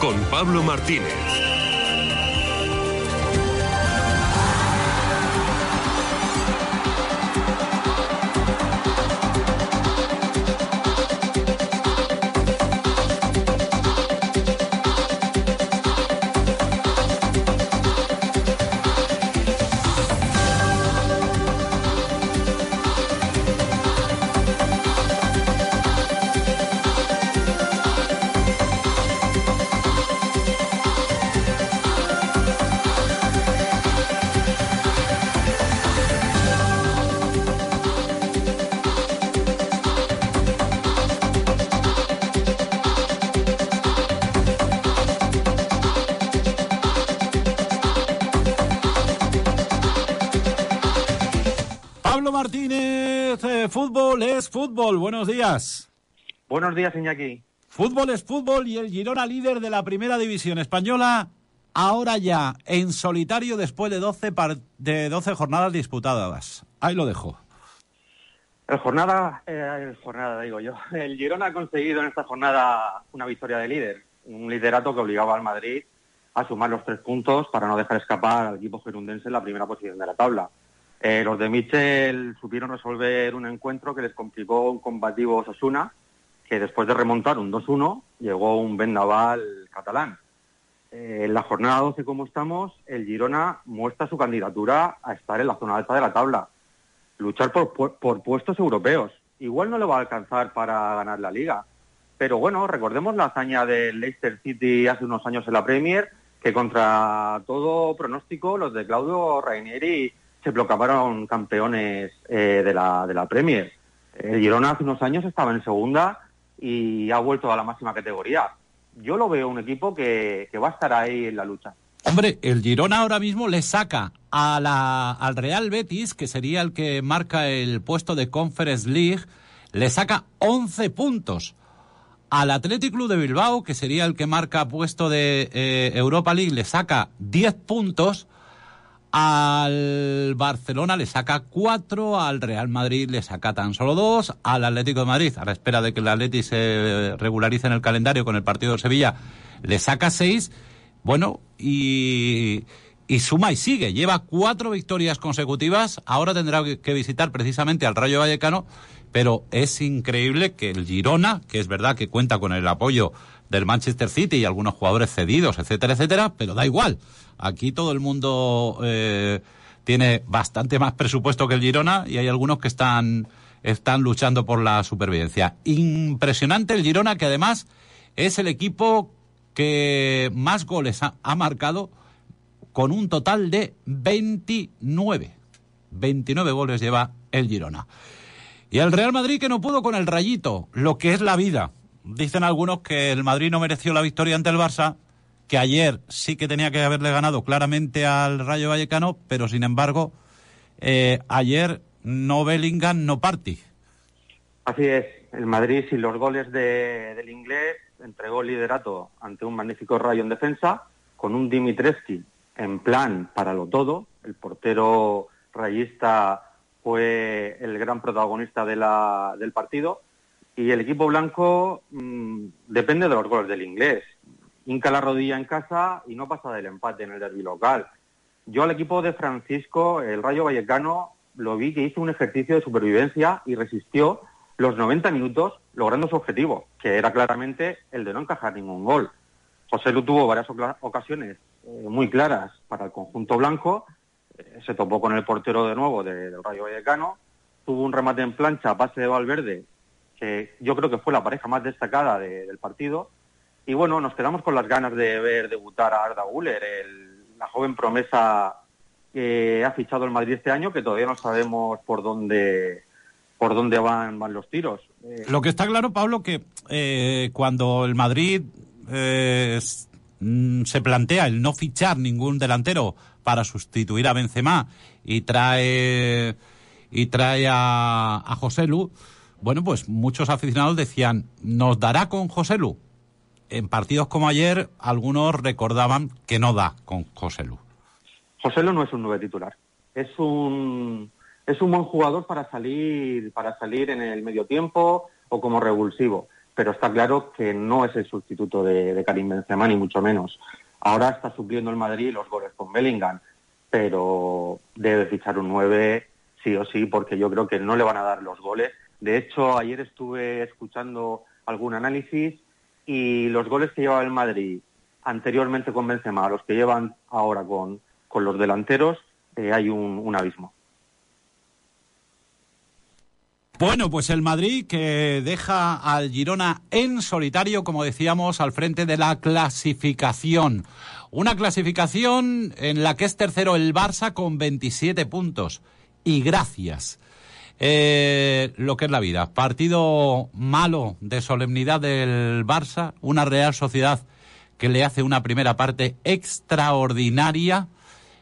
con Pablo Martínez. Es fútbol. Buenos días. Buenos días, Iñaki. Fútbol es fútbol y el Girona líder de la primera división española ahora ya en solitario después de 12, de 12 jornadas disputadas. Ahí lo dejo. El jornada, eh, el jornada digo yo, el Girona ha conseguido en esta jornada una victoria de líder, un liderato que obligaba al Madrid a sumar los tres puntos para no dejar escapar al equipo gerundense en la primera posición de la tabla. Eh, los de Michel supieron resolver un encuentro que les complicó un combativo Osasuna, que después de remontar un 2-1 llegó un vendaval catalán. Eh, en la jornada 12, como estamos, el Girona muestra su candidatura a estar en la zona alta de la tabla, luchar por, por puestos europeos. Igual no le va a alcanzar para ganar la liga, pero bueno, recordemos la hazaña del Leicester City hace unos años en la Premier, que contra todo pronóstico los de Claudio Rainieri se proclamaron campeones eh, de, la, de la Premier. El Girona hace unos años estaba en segunda y ha vuelto a la máxima categoría. Yo lo veo un equipo que, va a estar ahí en la lucha. Hombre, el Girona ahora mismo le saca a la, al Real Betis, que sería el que marca el puesto de Conference League, le saca 11 puntos. Al Athletic Club de Bilbao, que sería el que marca puesto de eh, Europa League, le saca 10 puntos. Al Barcelona le saca cuatro, al Real Madrid le saca tan solo dos, al Atlético de Madrid, a la espera de que el Atlético se regularice en el calendario con el partido de Sevilla, le saca seis. Bueno, y, y suma y sigue. Lleva cuatro victorias consecutivas. Ahora tendrá que visitar precisamente al Rayo Vallecano, pero es increíble que el Girona, que es verdad que cuenta con el apoyo del Manchester City y algunos jugadores cedidos, etcétera, etcétera, pero da igual. Aquí todo el mundo eh, tiene bastante más presupuesto que el Girona y hay algunos que están, están luchando por la supervivencia. Impresionante el Girona, que además es el equipo que más goles ha, ha marcado con un total de 29. 29 goles lleva el Girona. Y el Real Madrid que no pudo con el rayito, lo que es la vida dicen algunos que el Madrid no mereció la victoria ante el Barça, que ayer sí que tenía que haberle ganado claramente al Rayo Vallecano, pero sin embargo, eh, ayer no Bellingham, no Party. Así es, el Madrid sin los goles del inglés entregó liderato ante un magnífico Rayo en defensa, con un Dimitrescu en plan para lo todo, el portero rayista fue el gran protagonista del partido y el equipo blanco mm, depende de los goles del inglés. Inca la rodilla en casa y no pasa del empate en el derbi local. Yo al equipo de Francisco, el Rayo Vallecano, lo vi que hizo un ejercicio de supervivencia y resistió los 90 minutos logrando su objetivo, que era claramente el de no encajar ningún gol. José Lu tuvo varias ocasiones eh, muy claras para el conjunto blanco, eh, se topó con el portero de nuevo del Rayo Vallecano, tuvo un remate en plancha a pase de Valverde que yo creo que fue la pareja más destacada del partido. Y bueno, nos quedamos con las ganas de ver debutar a Arda Guller, la joven promesa que ha fichado el Madrid este año, que todavía no sabemos por dónde por dónde van, van los tiros. Eh, Lo que está claro, Pablo, que eh, cuando el Madrid eh, mm, se plantea el no fichar ningún delantero para sustituir a Benzema y trae y trae a, a José Lu, bueno, pues muchos aficionados decían, ¿nos dará con José Lu? En partidos como ayer, algunos recordaban que no da con José Lu. José Lu no es un nueve titular. Es un, es un buen jugador para salir, para salir en el medio tiempo o como revulsivo. pero está claro que no es el sustituto de, Karim Benzema, ni mucho menos. Ahora está supliendo el Madrid los goles con Bellingham, pero debe fichar un 9 sí o sí, porque yo creo que no le van a dar los goles. De hecho, ayer estuve escuchando algún análisis y los goles que llevaba el Madrid anteriormente con Benzema, los que llevan ahora con, con los delanteros, eh, hay un, un abismo. Bueno, pues el Madrid que deja al Girona en solitario, como decíamos, al frente de la clasificación. Una clasificación en la que es tercero el Barça con 27 puntos. Y gracias. Eh, lo que es la vida. Partido malo de solemnidad del Barça, una Real Sociedad que le hace una primera parte extraordinaria,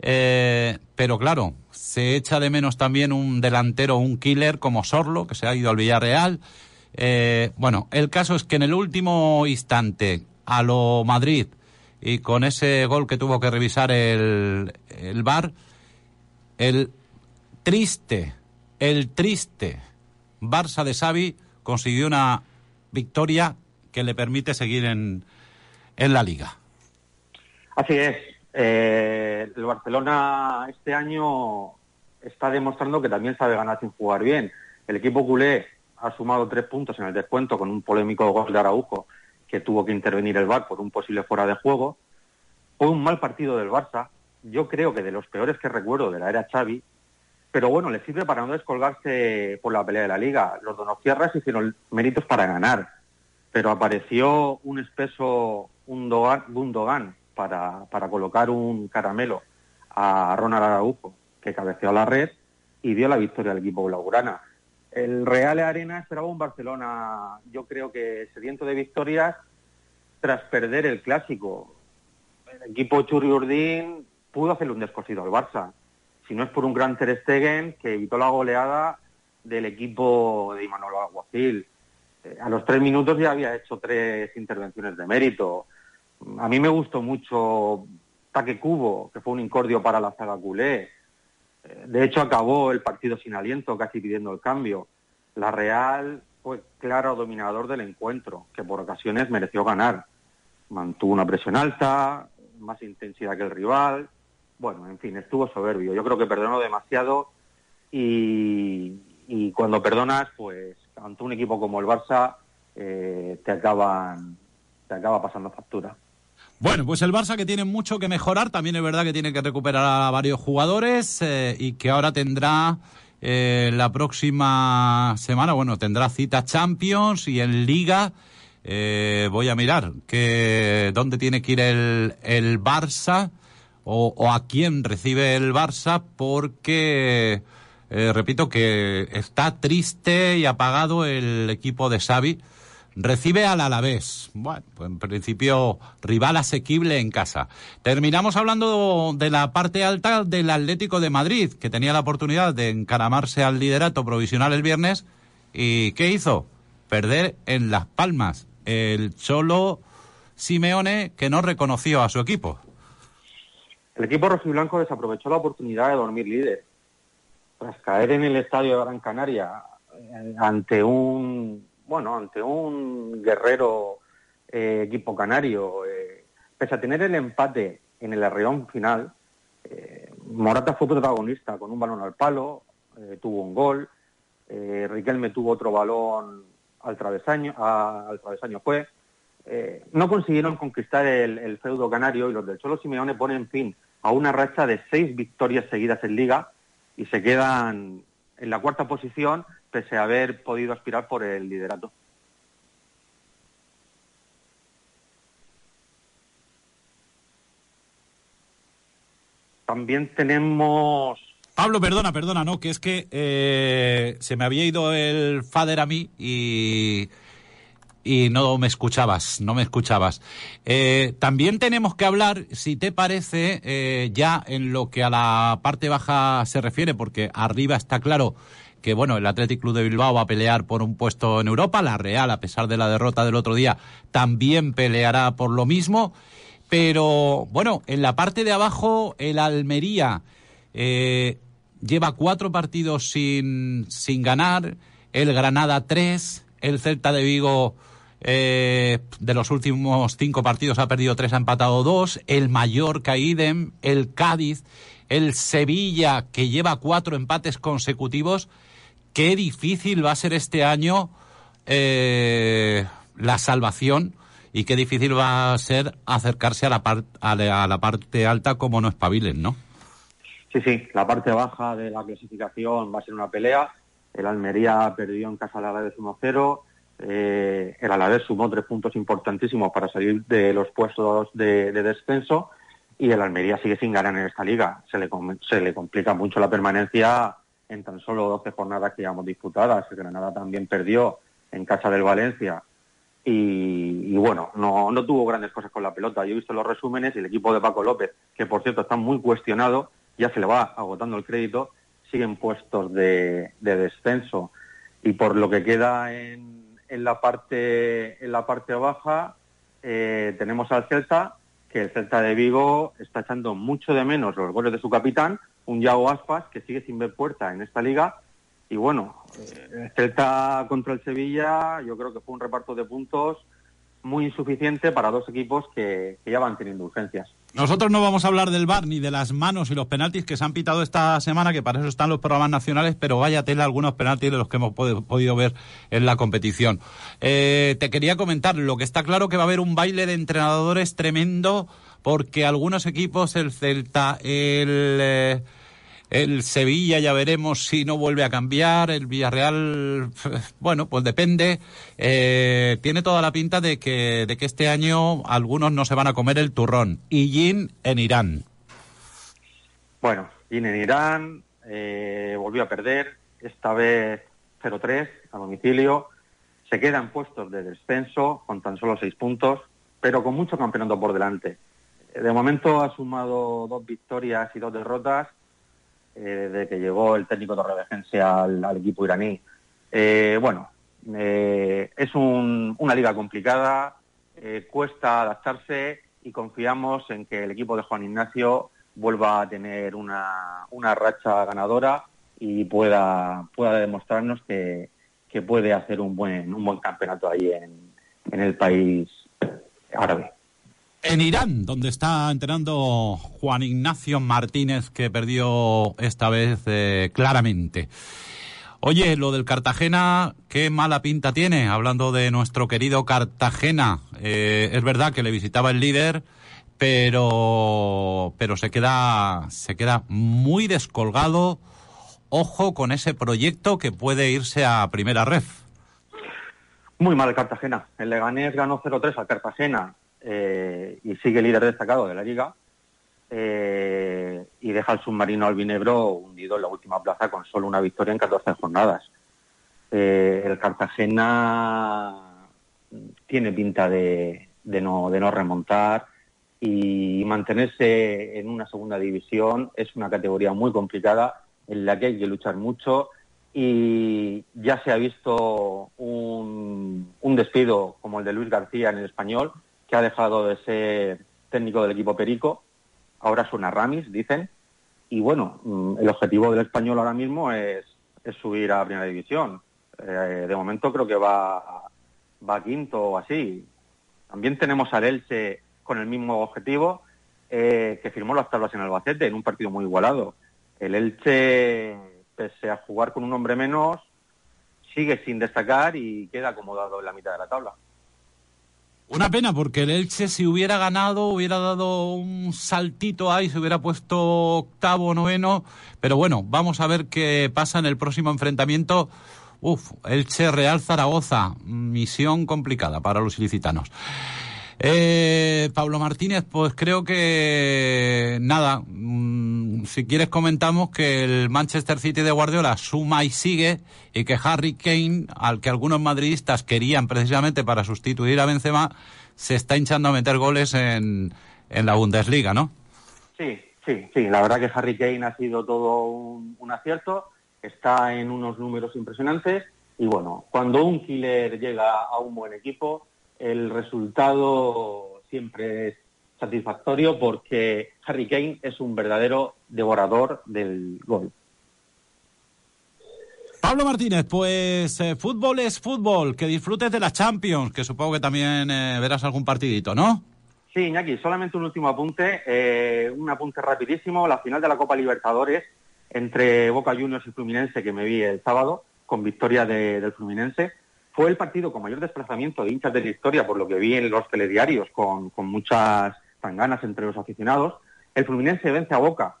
eh, pero claro, se echa de menos también un delantero, un killer como Sorlo, que se ha ido al Villarreal. Eh, bueno, el caso es que en el último instante, a lo Madrid, y con ese gol que tuvo que revisar el, el VAR, el triste, el triste Barça de Xavi consiguió una victoria que le permite seguir en, en la liga. Así es. Eh, el Barcelona este año está demostrando que también sabe ganar sin jugar bien. El equipo culé ha sumado tres puntos en el descuento con un polémico gol de Araujo que tuvo que intervenir el VAR por un posible fuera de juego. Fue un mal partido del Barça. Yo creo que de los peores que recuerdo de la era Xavi. Pero bueno, le sirve para no descolgarse por la pelea de la liga. Los donostiarras hicieron méritos para ganar. Pero apareció un espeso Gundogan para, para colocar un caramelo a Ronald Araujo que cabeceó a la red y dio la victoria al equipo blaugrana. El Real Arena esperaba un Barcelona, yo creo que sediento de victorias tras perder el clásico. El equipo Churri Urdín pudo hacerle un descosido al Barça. Si no es por un gran Ter Stegen que evitó la goleada del equipo de Imanol Aguacil. Eh, a los tres minutos ya había hecho tres intervenciones de mérito. A mí me gustó mucho Taque Cubo, que fue un incordio para la zaga culé. De hecho, acabó el partido sin aliento, casi pidiendo el cambio. La Real fue claro dominador del encuentro, que por ocasiones mereció ganar. Mantuvo una presión alta, más intensidad que el rival. Bueno, en fin, estuvo soberbio. Yo creo que perdonó demasiado y, cuando perdonas, pues ante un equipo como el Barça, eh, te acaban te acaba pasando factura. Bueno, pues el Barça que tiene mucho que mejorar, también es verdad que tiene que recuperar a varios jugadores eh, y que ahora tendrá eh, la próxima semana, bueno, tendrá cita Champions y en Liga. Eh, voy a mirar que dónde tiene que ir el, el Barça o, a quién recibe el Barça porque, eh, repito, que está triste y apagado el equipo de Xavi recibe al Alavés. Bueno, pues en principio rival asequible en casa. Terminamos hablando de la parte alta del Atlético de Madrid, que tenía la oportunidad de encaramarse al liderato provisional el viernes. ¿Y qué hizo? Perder en Las Palmas. El Cholo Simeone que no reconoció a su equipo. El equipo rojiblanco desaprovechó la oportunidad de dormir líder. Tras caer en el estadio de Gran Canaria eh, ante un bueno, ante un guerrero eh, equipo canario, eh, pese a tener el empate en el arreón final, Morata fue protagonista con un balón al palo, tuvo un gol, Riquelme tuvo otro balón al travesaño, a, al travesaño fue. No consiguieron conquistar el, el, feudo canario y los del Cholo Simeone ponen fin a una racha de seis victorias seguidas en liga y se quedan en la cuarta posición pese a haber podido aspirar por el liderato. También tenemos... Pablo, perdona, perdona, no, que es que eh, se me había ido el fader a mí y, y no me escuchabas, no me escuchabas. Eh, también tenemos que hablar, si te parece, eh, ya en lo que a la parte baja se refiere, porque arriba está claro que bueno, el Athletic Club de Bilbao va a pelear por un puesto en Europa, la Real, a pesar de la derrota del otro día, también peleará por lo mismo, pero bueno, en la parte de abajo el Almería eh, lleva cuatro partidos sin, sin ganar, el Granada tres, el Celta de Vigo eh, de los últimos cinco partidos ha perdido tres, ha empatado dos. El Mallorca, idem, el Cádiz, el Sevilla, que lleva cuatro empates consecutivos. Qué difícil va a ser este año eh, la salvación y qué difícil va a ser acercarse a la, a la parte alta como no espabilen, ¿no? Sí, sí, la parte baja de la clasificación va a ser una pelea. El Almería perdió en casa al Alavés 1-0. Eh, el Alavés sumó tres puntos importantísimos para salir de los puestos de, descenso y el Almería sigue sin ganar en esta liga. Se le, se le complica mucho la permanencia en tan solo 12 jornadas que llevamos disputadas. El Granada también perdió en casa del Valencia y, bueno, no, no, tuvo grandes cosas con la pelota. Yo he visto los resúmenes y el equipo de Paco López, que por cierto está muy cuestionado, ya se le va agotando el crédito, siguen puestos de, descenso. Y por lo que queda en, en, la, parte, en la parte baja, eh, tenemos al Celta, que el Celta de Vigo está echando mucho de menos los goles de su capitán, un Yago Aspas, que sigue sin ver puerta en esta liga. Y bueno, eh, Celta contra el Sevilla, yo creo que fue un reparto de puntos muy insuficiente para dos equipos que, ya van teniendo urgencias. Nosotros no vamos a hablar del bar ni de las manos y los penaltis que se han pitado esta semana, que para eso están los programas nacionales, pero vaya tela algunos penaltis de los que hemos podido ver en la competición. Eh, te quería comentar, lo que está claro que va a haber un baile de entrenadores tremendo, porque algunos equipos, el Celta, el... Eh, el Sevilla ya veremos si no vuelve a cambiar. El Villarreal, bueno, pues depende. Eh, tiene toda la pinta de que, de que este año algunos no se van a comer el turrón. Y en Irán. Bueno, Jin en Irán eh, volvió a perder, esta vez 0-3 a domicilio. Se quedan puestos de descenso con tan solo seis puntos, pero con mucho campeonato por delante. De momento ha sumado dos victorias y dos derrotas eh, de que llegó el técnico de al, al equipo iraní. Eh, bueno, eh, es una liga complicada, cuesta adaptarse y confiamos en que el equipo de Juan Ignacio vuelva a tener una, racha ganadora y pueda, pueda demostrarnos que, puede hacer un buen, un buen campeonato ahí en, en el país árabe en Irán, donde está entrenando Juan Ignacio Martínez, que perdió esta vez eh, claramente. Oye, lo del Cartagena, qué mala pinta tiene, hablando de nuestro querido Cartagena. Eh, es verdad que le visitaba el líder, pero, pero se queda, se queda muy descolgado. Ojo con ese proyecto que puede irse a primera ref. Muy mal el Cartagena. El Leganés ganó 0-3 al Cartagena eh, y sigue líder destacado de la liga eh, y deja al submarino albinegro hundido en la última plaza con solo una victoria en 14 jornadas. Eh, el Cartagena tiene pinta de, no, de no remontar y mantenerse en una segunda división es una categoría muy complicada en la que hay que luchar mucho y ya se ha visto un, un despido como el de Luis García en el español que ha dejado de ser técnico del equipo Perico, ahora suena Ramis, dicen, y bueno, mm, el objetivo del español ahora mismo es, subir a Primera División. Eh, de momento creo que va, va quinto o así. También tenemos al Elche con el mismo objetivo, eh, que firmó las tablas en Albacete en un partido muy igualado. El Elche, pese a jugar con un hombre menos, sigue sin destacar y queda acomodado en la mitad de la tabla. Una pena, porque el Elche si hubiera ganado, hubiera dado un saltito ahí, se hubiera puesto octavo, noveno. Pero bueno, vamos a ver qué pasa en el próximo enfrentamiento. Uf, Elche Real Zaragoza, misión complicada para los ilicitanos. Eh, Pablo Martínez, pues creo que nada, mm, si quieres comentamos que el Manchester City de Guardiola suma y sigue y que Harry Kane, al que algunos madridistas querían precisamente para sustituir a Benzema, se está hinchando a meter goles en, en la Bundesliga, ¿no? Sí, sí, sí, la verdad que Harry Kane ha sido todo un, un acierto, está en unos números impresionantes. Y bueno, cuando un killer llega a un buen equipo, el resultado siempre es satisfactorio porque Harry Kane es un verdadero devorador del gol. Pablo Martínez, pues eh, fútbol es fútbol, que disfrutes de la Champions, que supongo que también eh, verás algún partidito, ¿no? Sí, Iñaki, solamente un último apunte, eh, un apunte rapidísimo, la final de la Copa Libertadores entre Boca Juniors y Fluminense que me vi el sábado, con victoria del Fluminense, fue el partido con mayor desplazamiento de hinchas de la historia, por lo que vi en los telediarios, con, con muchas tanganas entre los aficionados. El Fluminense vence a Boca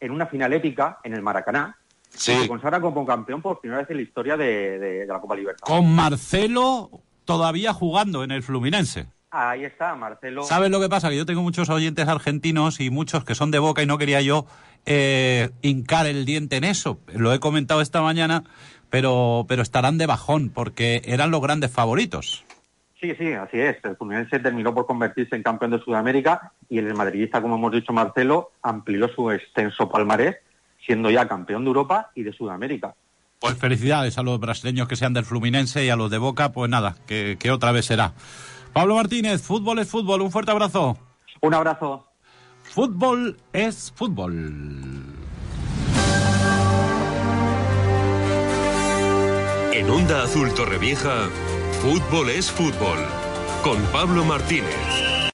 en una final épica en el Maracaná, Sí. y se consagra como campeón por primera vez en la historia de, de- de la Copa Libertadores. Con Marcelo todavía jugando en el Fluminense. Ahí está, Marcelo. ¿Sabes lo que pasa? Que yo tengo muchos oyentes argentinos y muchos que son de boca y no quería yo eh, hincar el diente en eso. Lo he comentado esta mañana, pero, pero estarán de bajón porque eran los grandes favoritos. Sí, sí, así es. El Fluminense terminó por convertirse en campeón de Sudamérica y el madridista, como hemos dicho Marcelo, amplió su extenso palmarés, siendo ya campeón de Europa y de Sudamérica. Pues felicidades a los brasileños que sean del Fluminense y a los de Boca, pues nada, que, que otra vez será. Pablo Martínez, fútbol es fútbol, un fuerte abrazo. Un abrazo. Fútbol es fútbol. En Onda Azul Torrevieja, fútbol es fútbol. Con Pablo Martínez.